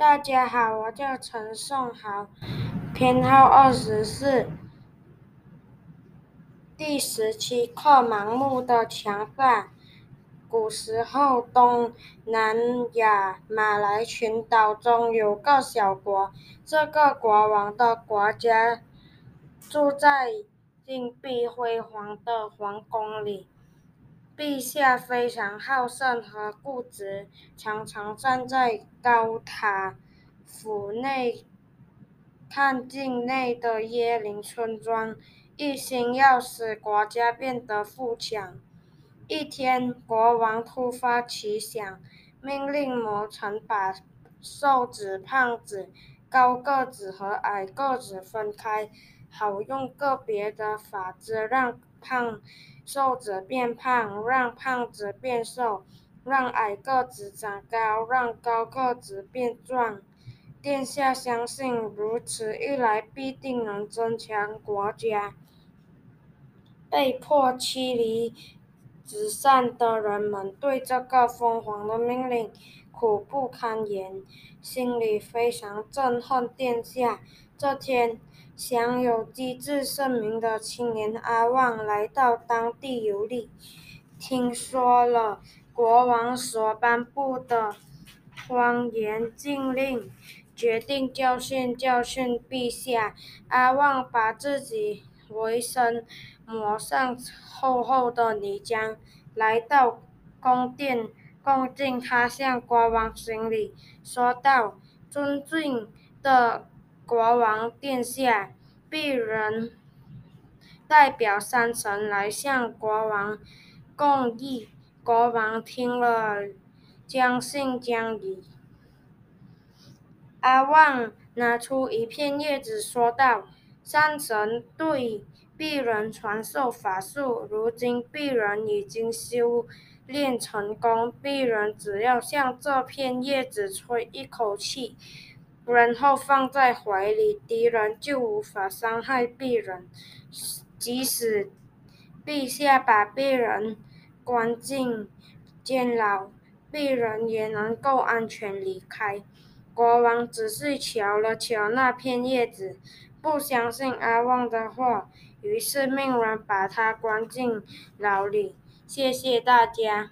大家好，我叫陈颂豪，编号二十四，第十七课：盲目的强大。古时候，东南亚马来群岛中有个小国，这个国王的国家住在金碧辉煌的皇宫里。陛下非常好胜和固执，常常站在高塔府内看境内的椰林村庄，一心要使国家变得富强。一天，国王突发奇想，命令魔臣把瘦子、胖子、高个子和矮个子分开，好用个别的法子让胖。瘦子变胖，让胖子变瘦；让矮个子长高，让高个子变壮。殿下相信，如此一来必定能增强国家。被迫妻离子散的人们对这个疯狂的命令苦不堪言，心里非常憎恨殿下。这天。享有机智盛名的青年阿旺来到当地游历，听说了国王所颁布的荒言禁令，决定教训教训陛下。阿旺把自己围身抹上厚厚的泥浆，来到宫殿恭敬他向国王行礼，说道：“尊敬的。”国王殿下，鄙人代表山神来向国王供意。国王听了，将信将疑。阿旺拿出一片叶子，说道：“山神对鄙人传授法术，如今鄙人已经修炼成功，鄙人只要向这片叶子吹一口气。”然后放在怀里，敌人就无法伤害鄙人。即使陛下把鄙人关进监牢，鄙人也能够安全离开。国王仔细瞧了瞧那片叶子，不相信阿旺的话，于是命人把他关进牢里。谢谢大家。